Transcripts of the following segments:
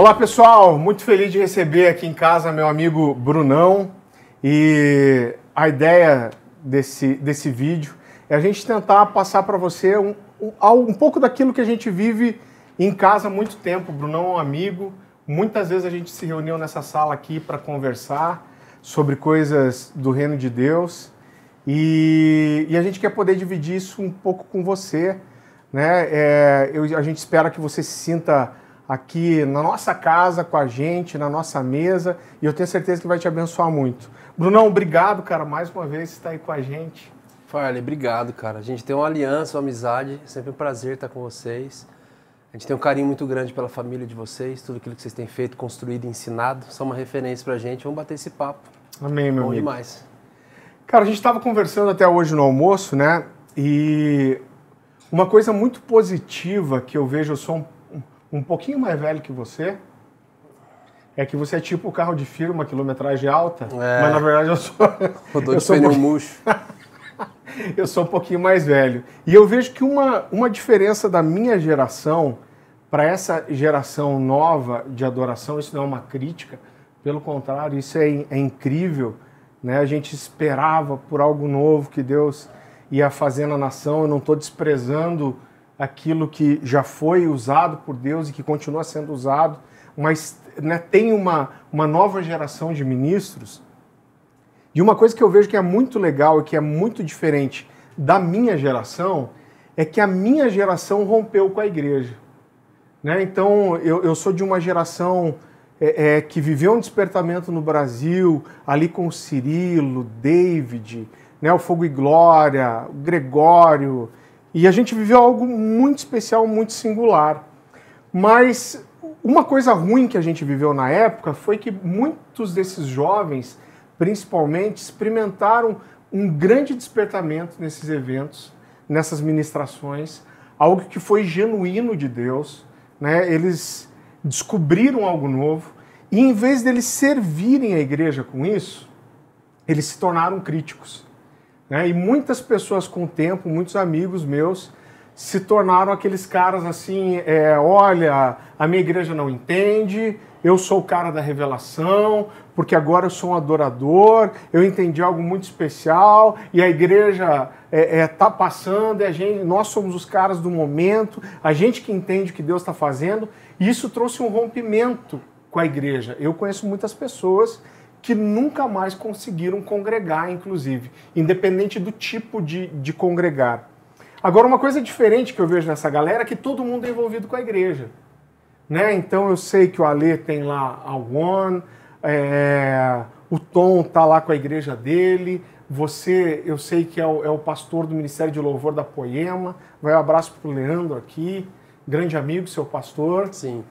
Olá pessoal, muito feliz de receber aqui em casa meu amigo Brunão e a ideia desse, desse vídeo é a gente tentar passar para você um, um, um pouco daquilo que a gente vive em casa há muito tempo. Brunão é um amigo, muitas vezes a gente se reuniu nessa sala aqui para conversar sobre coisas do reino de Deus e, e, a gente quer poder dividir isso um pouco com você. Né? É, eu, a gente espera que você se sinta aqui na nossa casa com a gente, na nossa mesa, e eu tenho certeza que vai te abençoar muito. Brunão, obrigado, cara, mais uma vez estar aí com a gente. Farley, obrigado, cara. A gente tem uma aliança, uma amizade, é sempre um prazer estar com vocês. A gente tem um carinho muito grande pela família de vocês, tudo aquilo que vocês têm feito, construído, ensinado, são uma referência pra gente. Vamos bater esse papo. Amém, meu Bom amigo. demais. Cara, a gente estava conversando até hoje no almoço, né? E uma coisa muito positiva que eu vejo, eu sou um um pouquinho mais velho que você, é que você é tipo o carro de firma, quilometragem alta, é. mas na verdade eu sou. Rodou eu sou um pouquinho... murcho. eu sou um pouquinho mais velho. E eu vejo que uma, uma diferença da minha geração para essa geração nova de adoração, isso não é uma crítica, pelo contrário, isso é, é incrível. Né? A gente esperava por algo novo que Deus ia fazer na nação. Eu não estou desprezando aquilo que já foi usado por Deus e que continua sendo usado, mas né, tem uma, uma nova geração de ministros. E uma coisa que eu vejo que é muito legal e que é muito diferente da minha geração é que a minha geração rompeu com a igreja. Né? Então, eu, eu sou de uma geração é, é, que viveu um despertamento no Brasil, ali com Cirilo, David, né, o Fogo e Glória, o Gregório, e a gente viveu algo muito especial, muito singular. Mas uma coisa ruim que a gente viveu na época foi que muitos desses jovens, principalmente, experimentaram um grande despertamento nesses eventos, nessas ministrações, algo que foi genuíno de Deus. Né? Eles descobriram algo novo e, em vez deles servirem a igreja com isso, eles se tornaram críticos. Né? E muitas pessoas com o tempo, muitos amigos meus, se tornaram aqueles caras assim: é, olha, a minha igreja não entende, eu sou o cara da revelação, porque agora eu sou um adorador, eu entendi algo muito especial e a igreja está é, é, tá passando, a gente, nós somos os caras do momento, a gente que entende o que Deus está fazendo, e isso trouxe um rompimento com a igreja. Eu conheço muitas pessoas que nunca mais conseguiram congregar, inclusive, independente do tipo de, de congregar. Agora, uma coisa diferente que eu vejo nessa galera é que todo mundo é envolvido com a igreja. Né? Então, eu sei que o Alê tem lá a One, é, o Tom tá lá com a igreja dele, você, eu sei que é o, é o pastor do Ministério de Louvor da Poema. Vai um abraço para o Leandro aqui, grande amigo, seu pastor. Sim.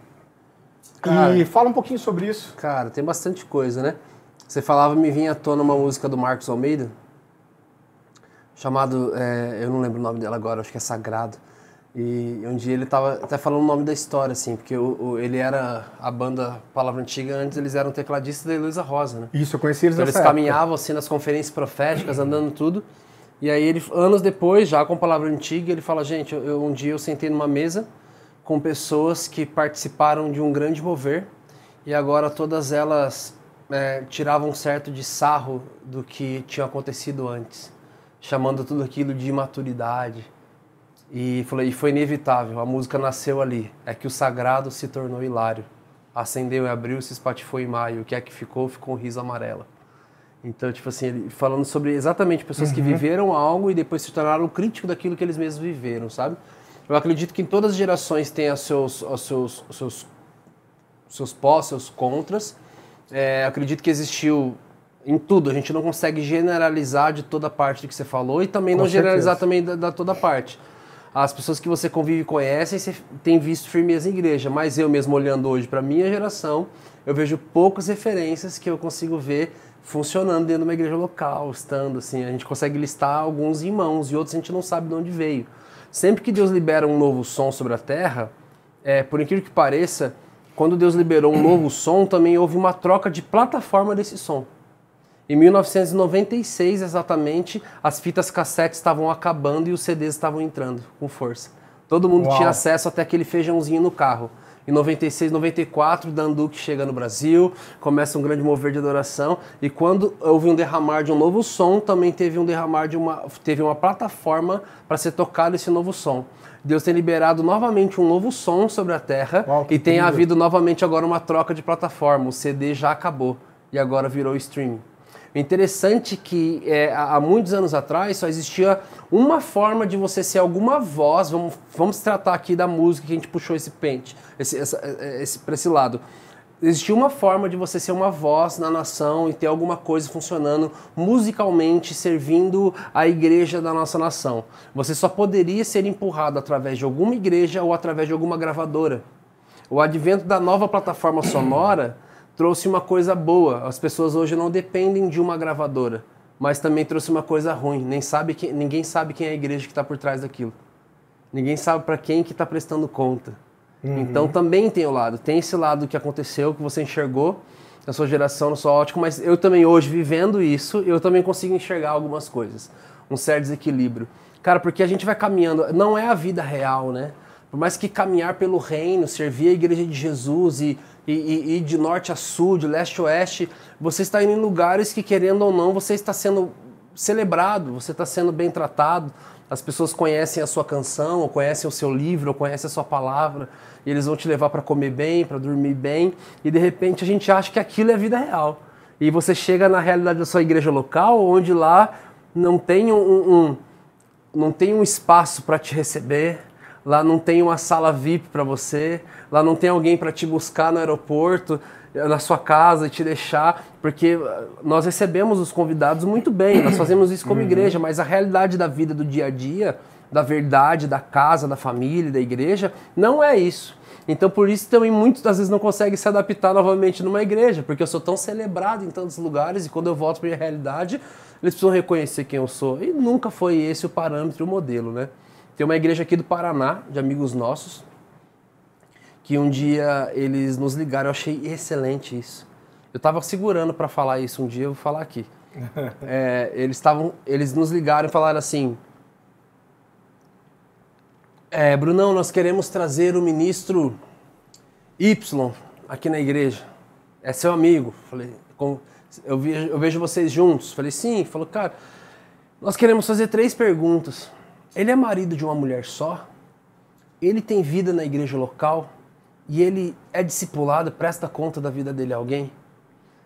Cara, e fala um pouquinho sobre isso. Cara, tem bastante coisa, né? Você falava, me vinha à tona uma música do Marcos Almeida, chamado, é, eu não lembro o nome dela agora, acho que é Sagrado. E um dia ele estava até falando o nome da história, assim, porque o, o, ele era a banda Palavra Antiga, antes eles eram tecladistas da Heloísa Rosa, né? Isso, eu conheci eles então, Eles época. caminhavam assim nas conferências proféticas, andando tudo. E aí ele, anos depois, já com Palavra Antiga, ele fala, gente, eu, um dia eu sentei numa mesa com pessoas que participaram de um grande mover e agora todas elas é, tirava um certo de sarro do que tinha acontecido antes, chamando tudo aquilo de imaturidade. E, falei, e foi inevitável, a música nasceu ali. É que o sagrado se tornou hilário. Acendeu e abriu, se espatifou em maio. O que é que ficou, ficou um riso amarelo. Então, tipo assim, falando sobre exatamente pessoas uhum. que viveram algo e depois se tornaram crítico daquilo que eles mesmos viveram, sabe? Eu acredito que em todas as gerações tem os seus, os seus, os seus, seus pós, seus contras, é, acredito que existiu em tudo. A gente não consegue generalizar de toda parte do que você falou e também Com não certeza. generalizar também da, da, toda parte. As pessoas que você convive e conhecem, você tem visto firmeza em igreja, mas eu mesmo olhando hoje para minha geração, eu vejo poucas referências que eu consigo ver funcionando dentro de uma igreja local, estando assim. A gente consegue listar alguns em mãos e outros a gente não sabe de onde veio. Sempre que Deus libera um novo som sobre a terra, é, por incrível que pareça, quando Deus liberou um novo som, também houve uma troca de plataforma desse som. Em 1996, exatamente, as fitas cassete estavam acabando e os CDs estavam entrando com força. Todo mundo Uau. tinha acesso até aquele feijãozinho no carro. Em 96, 94, Dan Duque chega no Brasil, começa um grande mover de adoração. E quando houve um derramar de um novo som, também teve um derramar de uma, teve uma plataforma para ser tocado esse novo som. Deus tem liberado novamente um novo som sobre a terra Uau, e tem havido novamente agora uma troca de plataforma. O CD já acabou e agora virou streaming. O interessante é que é, há há muitos anos atrás só existia uma forma de você ser alguma voz. Vamos, vamos tratar aqui da música que a gente puxou esse pente, esse, essa, esse, para esse lado. Existia uma forma de você ser uma voz na nação e ter alguma coisa funcionando musicalmente, servindo a igreja da nossa nação. Você só poderia ser empurrado através de alguma igreja ou através de alguma gravadora. O advento da nova plataforma sonora trouxe uma coisa boa. As pessoas hoje não dependem de uma gravadora, mas também trouxe uma coisa ruim. Nem sabe que, ninguém sabe quem é a igreja que está por trás daquilo. Ninguém sabe para quem que está prestando conta. Então também tem o lado. Tem esse lado que aconteceu, que você enxergou na sua geração, na sua ótica, mas eu também hoje, vivendo isso, eu também consigo enxergar algumas coisas. Um certo desequilíbrio. Cara, porque a gente vai caminhando, não é a vida real, né? Por mais que caminhar pelo reino, servir a igreja de Jesus e, e, de norte a sul, de leste a oeste, você está indo em lugares que, querendo ou não, você está sendo celebrado, você está sendo bem tratado. As pessoas conhecem a sua canção, ou conhecem o seu livro, ou conhecem a sua palavra, e eles vão te levar para comer bem, para dormir bem, e de repente a gente acha que aquilo é vida real. E você chega na realidade da sua igreja local, onde lá não tem um, um não tem um espaço para te receber, lá não tem uma sala VIP para você, lá não tem alguém para te buscar no aeroporto, na sua casa e te deixar, porque ah, nós recebemos os convidados muito bem, nós fazemos isso como igreja, mas a realidade da vida do dia a dia, da verdade, da casa, da família, da igreja, não é isso. Então por isso também muitos às vezes não conseguem se adaptar novamente numa igreja, porque eu sou tão celebrado em tantos lugares e quando eu volto para minha realidade, eles precisam reconhecer quem eu sou. E nunca foi esse o parâmetro, o modelo, né? Tem uma igreja aqui do Paraná, de amigos nossos, que um dia eles nos ligaram, eu achei excelente isso. Eu estava segurando para falar isso um dia, eu vou falar aqui. É, eles estavam, eles nos ligaram e falaram assim: é, Brunão, nós queremos trazer o ministro Y aqui na igreja. É seu amigo. Falei, com, eu, vejo, eu vejo vocês juntos. Falei, sim. Falou, cara, nós queremos fazer três perguntas. Ele é marido de uma mulher só? Ele tem vida na igreja local? E ele é discipulado, presta conta da vida dele a alguém?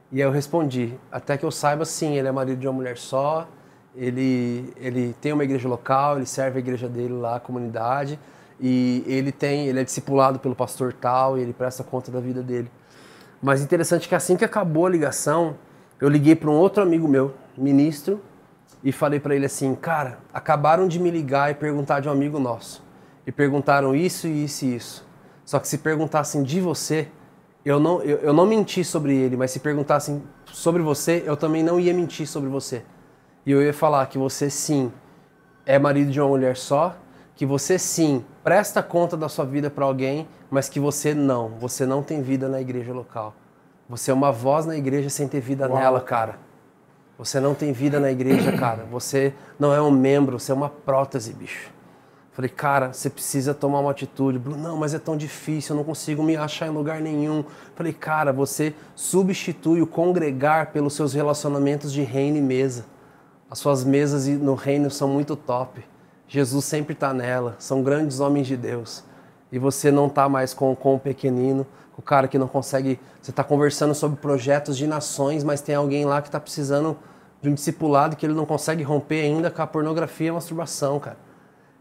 E aí eu respondi, até que eu saiba, sim, ele é marido de uma mulher só, ele, ele tem uma igreja local, ele serve a igreja dele lá, a comunidade, e ele tem, ele é discipulado pelo pastor tal, e ele presta conta da vida dele. Mas interessante que assim que acabou a ligação, eu liguei para um outro amigo meu, ministro, e falei para ele assim, cara, acabaram de me ligar e perguntar de um amigo nosso. E perguntaram isso, isso e isso. Só que se perguntassem de você, eu não, eu, eu não menti sobre ele, mas se perguntassem sobre você, eu também não ia mentir sobre você. E eu ia falar que você sim é marido de uma mulher só, que você sim presta conta da sua vida para alguém, mas que você não, você não tem vida na igreja local. Você é uma voz na igreja sem ter vida Uau. nela, cara. Você não tem vida na igreja, cara. Você não é um membro, você é uma prótese, bicho. Falei, cara, você precisa tomar uma atitude. Bruno, não, mas é tão difícil, eu não consigo me achar em lugar nenhum. Falei, cara, você substitui o congregar pelos seus relacionamentos de reino e mesa. As suas mesas no reino são muito top. Jesus sempre está nela, são grandes homens de Deus. E você não está mais com, com o pequenino, com o cara que não consegue. Você está conversando sobre projetos de nações, mas tem alguém lá que está precisando de um discipulado que ele não consegue romper ainda com a pornografia e a masturbação, cara.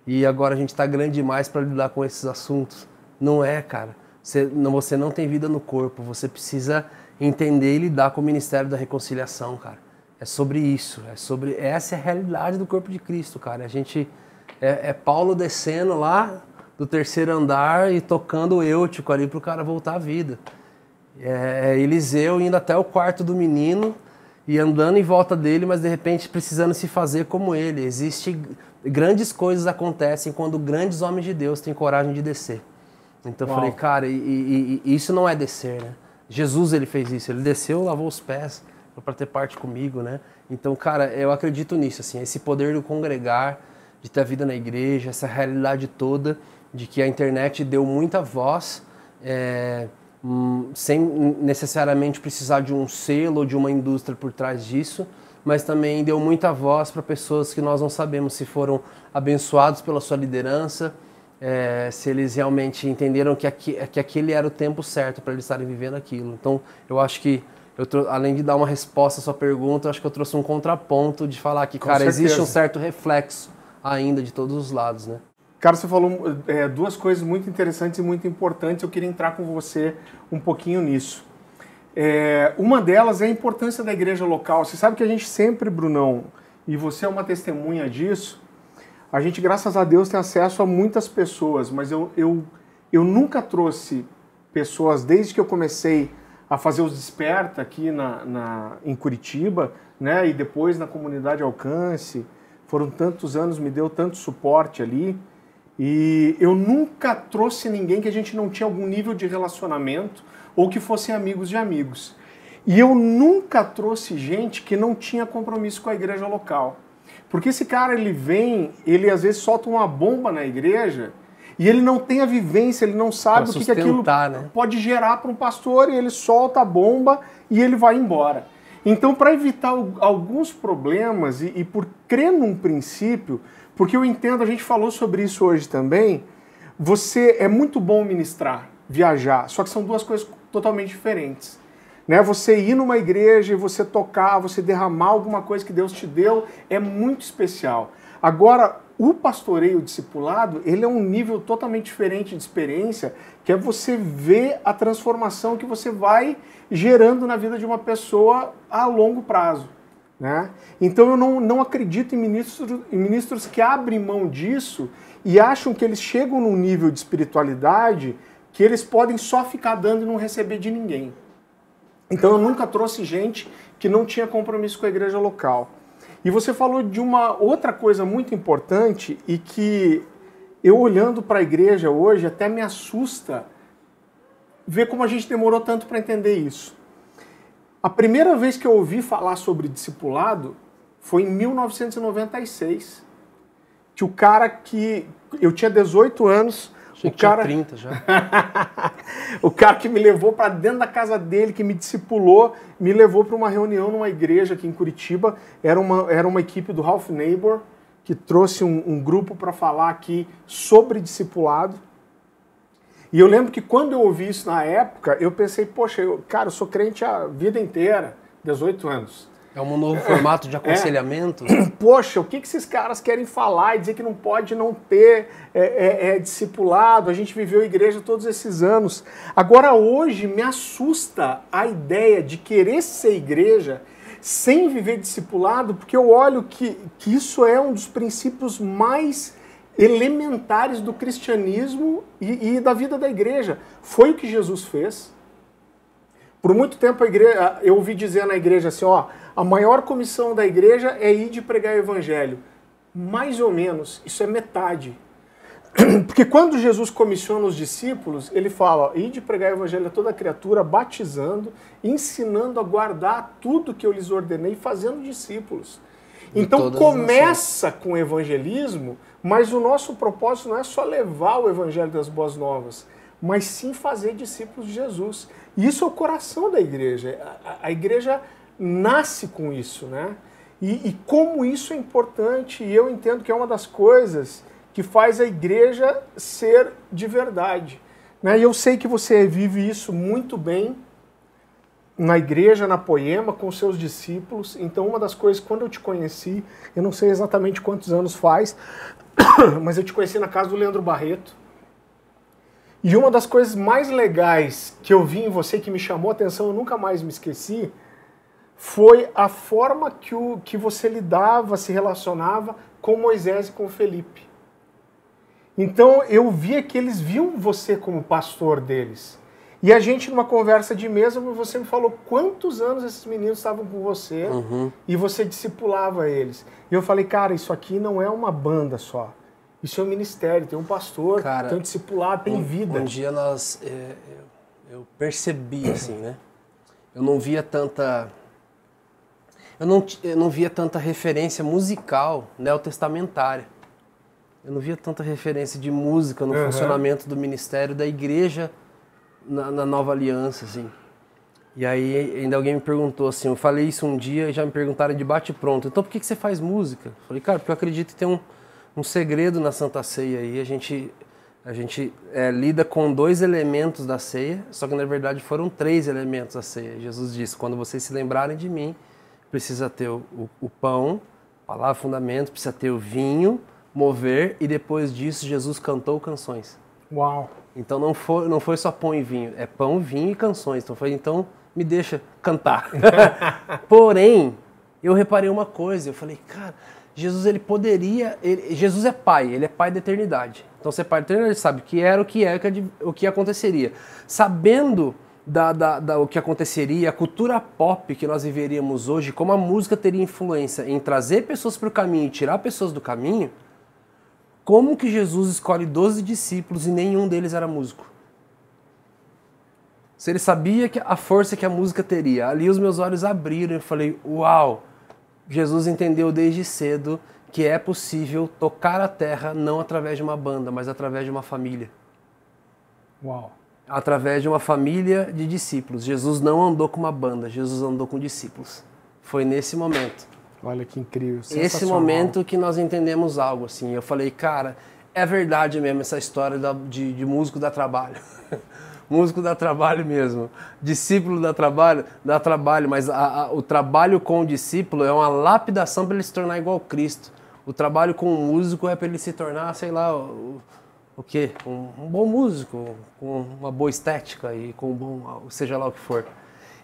E agora a gente está grande demais para lidar com esses assuntos. Não é, cara. Você não, você não tem vida no corpo. Você precisa entender e lidar com o ministério da reconciliação, cara. É sobre isso. É sobre essa é a realidade do corpo de Cristo, cara. A gente é, é Paulo descendo lá do terceiro andar e tocando o eutico ali para o cara voltar à vida. É, é Eliseu indo até o quarto do menino e andando em volta dele, mas de repente precisando se fazer como ele. Existe grandes coisas acontecem quando grandes homens de Deus têm coragem de descer. Então eu falei, cara, e, e- e isso não é descer, né? Jesus ele fez isso, ele desceu, lavou os pés para ter parte comigo, né? Então, cara, eu acredito nisso, assim, esse poder do congregar, de ter a vida na igreja, essa realidade toda de que a internet deu muita voz é, hum, sem necessariamente precisar de um selo ou de uma indústria por trás disso, mas também deu muita voz para pessoas que nós não sabemos se foram abençoados pela sua liderança, é, se eles realmente entenderam que, aqui, que aquele era o tempo certo para eles estarem vivendo aquilo. Então, eu acho que, eu além de dar uma resposta à sua pergunta, eu acho que eu trouxe um contraponto de falar que, Com cara, certeza. existe um certo reflexo ainda de todos os lados, né? Cara, você falou é, duas coisas muito interessantes e muito importantes. Eu queria entrar com você um pouquinho nisso. É, uma delas é a importância da igreja local. Você sabe que a gente sempre, Brunão, e você é uma testemunha disso, a gente, graças a Deus, tem acesso a muitas pessoas, mas eu, eu, eu nunca trouxe pessoas, desde que eu comecei a fazer os Desperta aqui na, na, em Curitiba, né, e depois na comunidade Alcance, foram tantos anos, me deu tanto suporte ali, e eu nunca trouxe ninguém que a gente não tinha algum nível de relacionamento, ou que fossem amigos de amigos. E eu nunca trouxe gente que não tinha compromisso com a igreja local. Porque esse cara ele vem, ele às vezes solta uma bomba na igreja e ele não tem a vivência, ele não sabe o que, que aquilo né? pode gerar para um pastor e ele solta a bomba e ele vai embora. Então, para evitar alguns problemas e, e por crer num princípio, porque eu entendo, a gente falou sobre isso hoje também, você é muito bom ministrar, viajar, só que são duas coisas totalmente diferentes. Né? Você ir numa igreja e você tocar, você derramar alguma coisa que Deus te deu, é muito especial. Agora, o pastoreio discipulado, ele é um nível totalmente diferente de experiência, que é você ver a transformação que você vai gerando na vida de uma pessoa a longo prazo. Né? Então eu não, não acredito em ministros, em ministros que abrem mão disso e acham que eles chegam num nível de espiritualidade que eles podem só ficar dando e não receber de ninguém. Então eu nunca trouxe gente que não tinha compromisso com a igreja local. E você falou de uma outra coisa muito importante e que eu olhando para a igreja hoje até me assusta ver como a gente demorou tanto para entender isso. A primeira vez que eu ouvi falar sobre discipulado foi em 1996. Que o cara que eu tinha 18 anos, Achei o cara 30 já. o cara que me levou para dentro da casa dele, que me discipulou, me levou para uma reunião numa igreja aqui em Curitiba. Era uma, era uma equipe do Half Neighbor que trouxe um, um grupo para falar aqui sobre discipulado. E eu lembro que quando eu ouvi isso na época, eu pensei, poxa, eu, cara, eu sou crente a vida inteira, 18 anos. É um novo formato de é. aconselhamento? É. Poxa, o que, que esses caras querem falar e dizer que não pode não ter é, é, é, discipulado? A gente viveu igreja todos esses anos. Agora, hoje, me assusta a ideia de querer ser igreja sem viver discipulado, porque eu olho que, que isso é um dos princípios mais elementares do cristianismo e, e da vida da igreja. Foi o que Jesus fez. Por muito tempo a igreja, eu ouvi dizer na igreja assim, ó, a maior comissão da igreja é ir de pregar o evangelho. Mais ou menos, isso é metade. Porque quando Jesus comissiona os discípulos, ele fala, ó, ir de pregar o evangelho a toda criatura, batizando, ensinando a guardar tudo que eu lhes ordenei, fazendo discípulos. Então começa com o evangelismo, mas o nosso propósito não é só levar o evangelho das boas novas, mas sim fazer discípulos de Jesus. Isso é o coração da igreja. A, a igreja nasce com isso, né? E, e, como isso é importante, e eu entendo que é uma das coisas que faz a igreja ser de verdade. Né? E eu sei que você vive isso muito bem na igreja, na Poema, com seus discípulos. Então, uma das coisas, quando eu te conheci, eu não sei exatamente quantos anos faz, mas eu te conheci na casa do Leandro Barreto. E uma das coisas mais legais que eu vi em você, que me chamou a atenção, eu nunca mais me esqueci, foi a forma que, o, que você lidava, se relacionava com Moisés e com Felipe. Então eu via que eles viam você como pastor deles. E a gente, numa conversa de mesa, você me falou quantos anos esses meninos estavam com você uhum. e você discipulava eles. E eu falei, cara, isso aqui não é uma banda só. Isso é um ministério, tem um pastor, Cara, tem um discipulado, tem um, vida. Um dia nós. É, eu percebi, assim, né? Eu não via tanta. Eu não, eu não via tanta referência musical neotestamentária. Eu não via tanta referência de música no uhum. funcionamento do ministério da igreja na, na nova aliança, assim. E aí ainda alguém me perguntou assim, eu falei isso um dia e já me perguntaram de bate pronto. Então por que, que você faz música? Eu falei, cara, porque eu acredito que tem um, um segredo na Santa Ceia aí. A gente, a gente é, lida com dois elementos da ceia, só que na verdade foram três elementos da ceia. Jesus disse, quando vocês se lembrarem de mim, precisa ter o, o, o pão, palavra fundamento, precisa ter o vinho, mover, e depois disso Jesus cantou canções. Uau! Então não foi, não foi só pão e vinho, é pão, vinho e canções. Então foi, então me deixa cantar. Porém, eu reparei uma coisa, eu falei, cara, Jesus ele poderia, ele, Jesus é pai, ele é pai da eternidade. Então ser pai da eternidade sabe o que era, o que é, o que aconteceria. Sabendo da, da, da, o que aconteceria, a cultura pop que nós viveríamos hoje, como a música teria influência em trazer pessoas para o caminho e tirar pessoas do caminho, como que Jesus escolhe 12 discípulos e nenhum deles era músico? Se ele sabia que a força que a música teria, ali os meus olhos abriram e eu falei: Uau! Jesus entendeu desde cedo que é possível tocar a terra não através de uma banda, mas através de uma família. Uau! Através de uma família de discípulos. Jesus não andou com uma banda, Jesus andou com discípulos. Foi nesse momento. Olha que incrível. Esse momento que nós entendemos algo assim. Eu falei, cara, é verdade mesmo essa história de, de músico dá trabalho. músico dá trabalho mesmo. Discípulo dá trabalho, dá trabalho, mas a, a, o trabalho com o discípulo é uma lapidação para ele se tornar igual Cristo. O trabalho com o músico é para ele se tornar, sei lá, o, o quê? Um, um, bom músico, com uma boa estética e com um bom, seja lá o que for.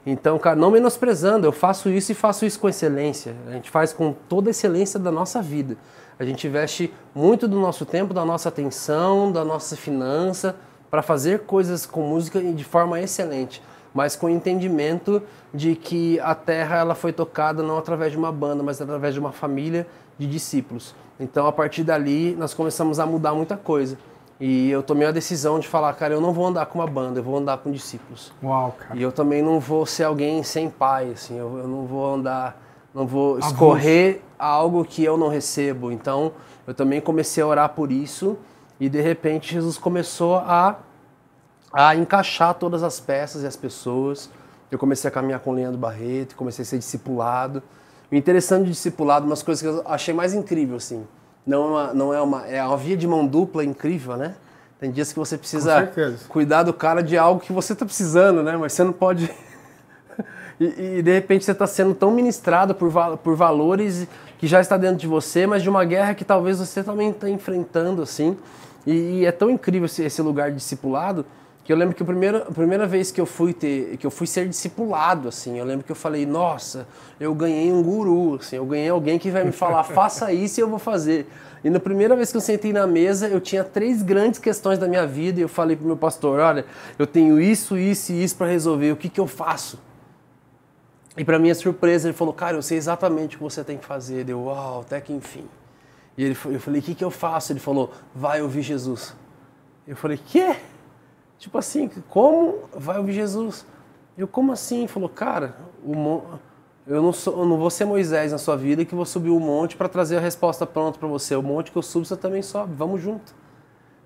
Então, cara, não menosprezando, eu faço isso e faço isso com excelência. A gente faz com toda a excelência da nossa vida. A gente investe muito do nosso tempo, da nossa atenção, da nossa finança, para fazer coisas com música de forma excelente, mas com entendimento de que a terra ela foi tocada não através de uma banda, mas através de uma família de discípulos. Então, a partir dali, nós começamos a mudar muita coisa. E eu tomei a decisão de falar, cara, eu não vou andar com uma banda, eu vou andar com discípulos. Uau, cara. E eu também não vou ser alguém sem pai, assim, eu, eu não vou andar, não vou escorrer algo que eu não recebo. Então, eu também comecei a orar por isso e de repente Jesus começou a, a encaixar todas as peças e as pessoas. Eu comecei a caminhar com o Leandro Barreto, comecei a ser discipulado. O interessante de discipulado, umas coisas que eu achei mais incrível, assim. Não é uma, não é uma, é uma via de mão dupla incrível, né? Tem dias que você precisa cuidar do cara de algo que você está precisando, né? Mas você não pode. e, e, de repente você está sendo tão ministrado por, por valores que já está dentro de você, mas de uma guerra que talvez você também está enfrentando, assim. E, e é tão incrível esse, esse, lugar discipulado que eu lembro que a primeira, a primeira vez que eu fui ter, que eu fui ser discipulado, assim, eu lembro que eu falei, nossa, eu ganhei um guru, assim, eu ganhei alguém que vai me falar, faça isso e eu vou fazer. E na primeira vez que eu sentei na mesa, eu tinha três grandes questões da minha vida e eu falei pro meu pastor, olha, eu tenho isso, isso e isso para resolver, o que que eu faço? E para minha surpresa, ele falou, cara, eu sei exatamente o que você tem que fazer. Deu, uau, até que enfim. E ele, eu falei, o que, que eu faço? Ele falou, vai ouvir Jesus. Eu falei, quê? Tipo assim, como vai ouvir Jesus? Eu, como assim? Ele falou, cara, o, eu, não sou, eu não vou ser Moisés na sua vida que vou subir o um monte para trazer a resposta pronta para você. O monte que eu subo, você também sobe. Vamos junto.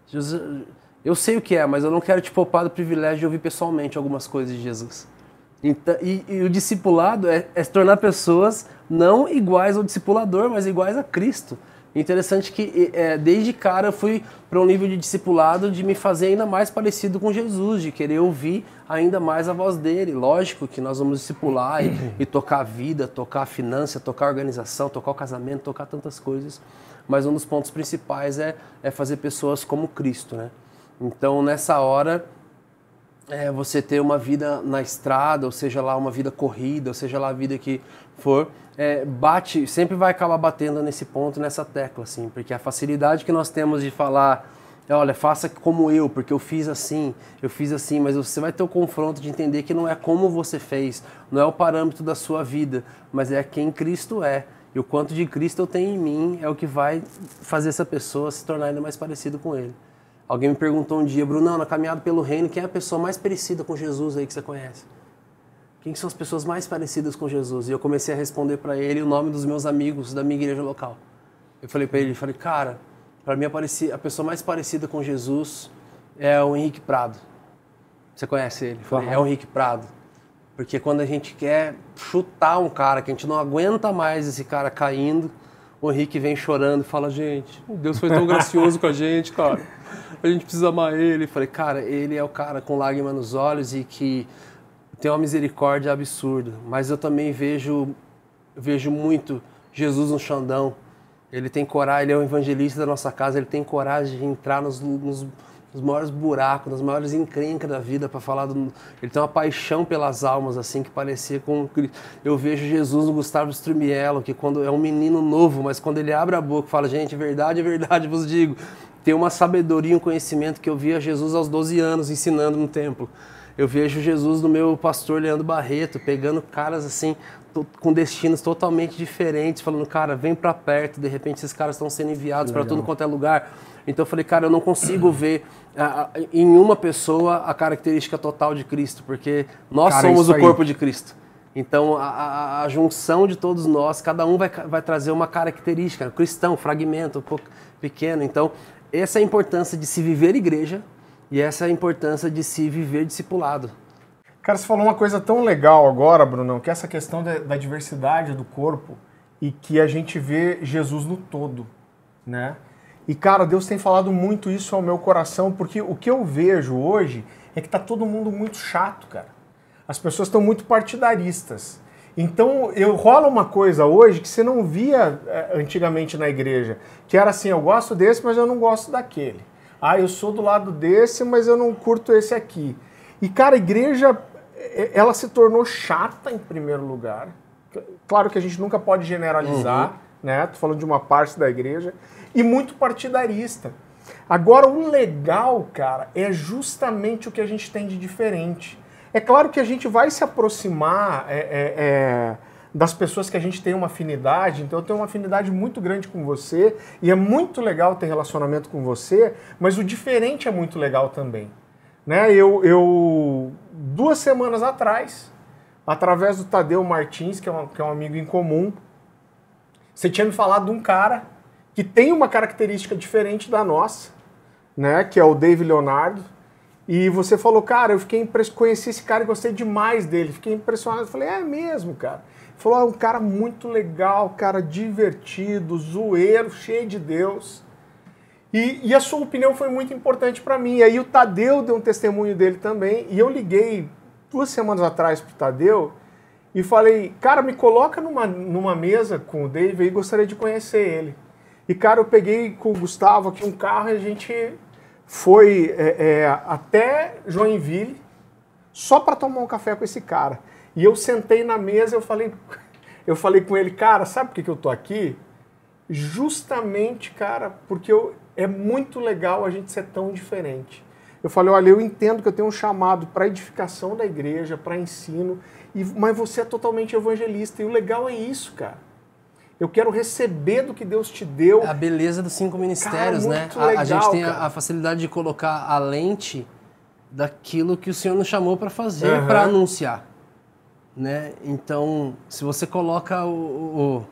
Jesus, eu sei o que é, mas eu não quero te poupar do privilégio de ouvir pessoalmente algumas coisas de Jesus. Então, e, e, o discipulado é, é se tornar pessoas não iguais ao discipulador, mas iguais a Cristo. Interessante que é, desde cara eu fui para um nível de discipulado de me fazer ainda mais parecido com Jesus, de querer ouvir ainda mais a voz dele. Lógico que nós vamos discipular e, e tocar a vida, tocar a finança, tocar a organização, tocar o casamento, tocar tantas coisas. Mas um dos pontos principais é, é fazer pessoas como Cristo, né? Então nessa hora é, você ter uma vida na estrada, ou seja lá uma vida corrida, ou seja lá a vida que for, é, bate, sempre vai acabar batendo nesse ponto, nessa tecla, assim, porque a facilidade que nós temos de falar, olha, faça como eu, porque eu fiz assim, eu fiz assim, mas você vai ter o confronto de entender que não é como você fez, não é o parâmetro da sua vida, mas é quem Cristo é. E o quanto de Cristo eu tenho em mim é o que vai fazer essa pessoa se tornar ainda mais parecido com Ele. Alguém me perguntou um dia, Brunão, na caminhada pelo reino, quem é a pessoa mais parecida com Jesus aí que você conhece? Quem são as pessoas mais parecidas com Jesus? E eu comecei a responder para ele o nome dos meus amigos da minha igreja local. Eu falei para ele, falei, cara, para mim a pessoa mais parecida com Jesus é o Henrique Prado. Você conhece ele? Falei, é o Henrique Prado. Porque quando a gente quer chutar um cara, que a gente não aguenta mais esse cara caindo, o Henrique vem chorando e fala, gente, Deus foi tão gracioso com a gente, cara. A gente precisa amar ele. Falei, cara, ele é o cara com lágrima nos olhos e que tem uma misericórdia absurda. Mas eu também vejo, vejo muito Jesus no Xandão. Ele tem coragem, ele é o evangelista da nossa casa, ele tem coragem de entrar nos, nos nos maiores buracos, nas maiores encrencas da vida para falar do... Ele tem uma paixão pelas almas, assim, que parecia com... Eu vejo Jesus no Gustavo Strumiello, que quando é um menino novo, mas quando ele abre a boca fala, gente, verdade, é verdade, vos digo, tem uma sabedoria, um conhecimento que eu via Jesus aos 12 anos ensinando no templo. Eu vejo Jesus no meu pastor Leandro Barreto, pegando caras assim, com destinos totalmente diferentes, falando, cara, vem para perto, de repente esses caras estão sendo enviados para tudo quanto é lugar. Então eu falei, cara, eu não consigo ver a, a, em uma pessoa a característica total de Cristo, porque nós cara, somos o corpo de Cristo. Então a, a, junção de todos nós, cada um vai, vai trazer uma característica, cristão, fragmento, um pouco pequeno. Então essa é a importância de se viver igreja e essa é a importância de se viver discipulado. Cara, você falou uma coisa tão legal agora, Brunão, que é essa questão da, da diversidade do corpo e que a gente vê Jesus no todo, né? E cara, Deus tem falado muito isso ao meu coração, porque o que eu vejo hoje é que tá todo mundo muito chato, cara. As pessoas estão muito partidaristas. Então, eu rola uma coisa hoje que você não via é, antigamente na igreja, que era assim, eu gosto desse, mas eu não gosto daquele. Ah, eu sou do lado desse, mas eu não curto esse aqui. E cara, a igreja é, ela se tornou chata em primeiro lugar. Claro que a gente nunca pode generalizar, uhum. né? Tô falando de uma parte da igreja e muito partidarista. Agora, o legal, cara, é justamente o que a gente tem de diferente. É claro que a gente vai se aproximar é, é, é, das pessoas que a gente tem uma afinidade, então eu tenho uma afinidade muito grande com você e é muito legal ter relacionamento com você, mas o diferente é muito legal também. Né? Eu, eu duas semanas atrás, através do Tadeu Martins, que é, um, que é um amigo em comum, você tinha me falado de um cara que tem uma característica diferente da nossa, né? Que é o Dave Leonardo. E você falou, cara, eu fiquei impressionado, conheci esse cara e gostei demais dele, fiquei impressionado. Eu falei, é mesmo, cara. Falou, é um cara muito legal, cara divertido, zoeiro, cheio de Deus. E, e a sua opinião foi muito importante para mim. E aí o Tadeu deu um testemunho dele também. E eu liguei duas semanas atrás pro Tadeu e falei, cara, me coloca numa, numa mesa com o Dave e gostaria de conhecer ele. E, cara, eu peguei com o Gustavo aqui um carro e a gente foi é, é, até Joinville só para tomar um café com esse cara. E eu sentei na mesa e eu falei, eu falei com ele, cara, sabe por que, que eu tô aqui? Justamente, cara, porque eu, é muito legal a gente ser tão diferente. Eu falei, olha, eu entendo que eu tenho um chamado para edificação da igreja, para ensino, e, mas você é totalmente evangelista. E o legal é isso, cara. Eu quero receber do que Deus te deu. A beleza dos cinco ministérios, cara, né? Legal, a, a, gente tem a, a, facilidade de colocar a lente daquilo que o Senhor nos chamou para fazer, uhum. para anunciar. Né? Então, se você coloca o,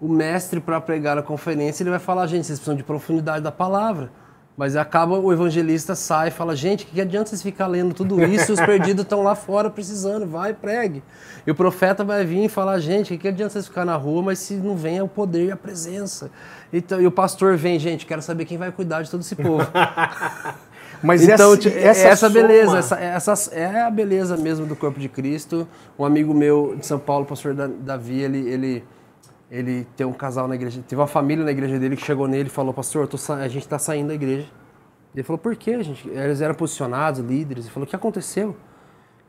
o, o mestre para pregar a conferência, ele vai falar, gente, vocês precisam de profundidade da palavra. Mas acaba o evangelista sai e fala: gente, que adianta vocês ficar lendo tudo isso? Os perdidos estão lá fora precisando, vai, pregue. E o profeta vai vir e falar: gente, que adianta vocês ficar na rua, mas se não vem é o poder e a presença. Então, e o pastor vem, gente, quero saber quem vai cuidar de todo esse povo. Mas então, essa, essa, essa beleza, essa, essa, é a beleza mesmo do corpo de Cristo. Um amigo meu de São Paulo, o pastor Davi, ele, ele ele tem um casal na igreja, teve uma família na igreja dele que chegou nele e falou, pastor, a gente está saindo da igreja. Ele falou, por quê? Gente, eles eram posicionados, líderes. Ele falou, o que aconteceu?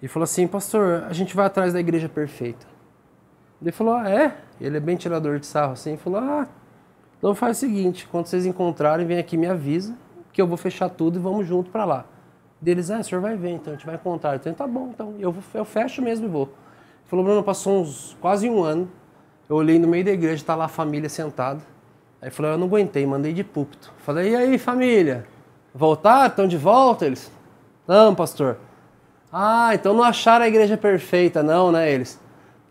Ele falou assim, pastor, a gente vai atrás da igreja perfeita. Ele falou, ah, é? Ele é bem tirador de sarro assim. Ele falou, ah, então faz o seguinte, quando vocês encontrarem, vem aqui me avisa, que eu vou fechar tudo e vamos junto para lá. Deles, ah, o senhor vai ver, então a gente vai encontrar. Então, tá bom, então eu, eu fecho mesmo e vou. Ele falou, Bruno, passou uns quase um ano, eu olhei no meio da igreja, tá lá a família sentada. Aí falou, eu não aguentei, mandei de púlpito. Falei, e aí, família? Voltaram? Estão de volta eles? Não, pastor. Ah, então não acharam a igreja perfeita, não, né, eles?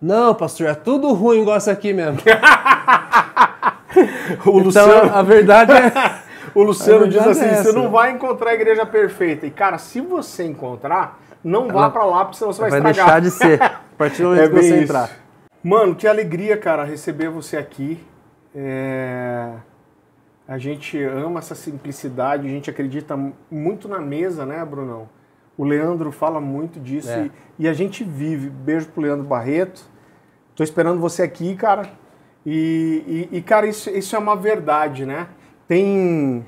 Não, pastor, é tudo ruim igual essa aqui mesmo. o Luciano, então, a verdade é... o Luciano diz assim, é você não vai encontrar a igreja perfeita. E, cara, se você encontrar, não vá para lá, porque senão você vai, vai estragar. deixar de ser. A partir do momento É que você bem entrar. isso. Mano, que alegria, cara, receber você aqui. É, A gente ama essa simplicidade, a gente acredita muito na mesa, né, Brunão? O Leandro fala muito disso É. e, e a gente vive. Beijo pro Leandro Barreto. Tô esperando você aqui, cara. E, e- e, cara, isso, isso é uma verdade, né? Tem.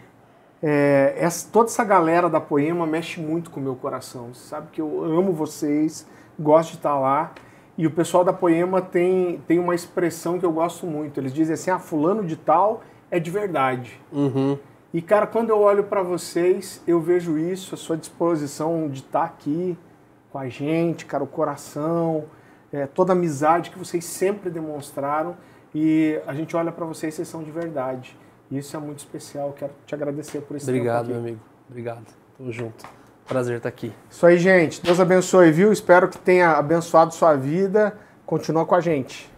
é, essa- toda essa galera da Poema mexe muito com o meu coração. Você sabe que eu amo vocês, gosto de estar lá. E o pessoal da Poema tem, tem uma expressão que eu gosto muito. Eles dizem assim: ah, fulano de tal é de verdade. Uhum. E, cara, quando eu olho para vocês, eu vejo isso, a sua disposição de estar aqui com a gente, cara, o coração, é, toda a amizade que vocês sempre demonstraram. E a gente olha para vocês, vocês são de verdade. Isso é muito especial. Quero te agradecer por esse Obrigado, meu amigo. Obrigado. Tamo junto. Prazer estar aqui. Isso aí, gente. Deus abençoe, viu? Espero que tenha abençoado sua vida. Continua com a gente.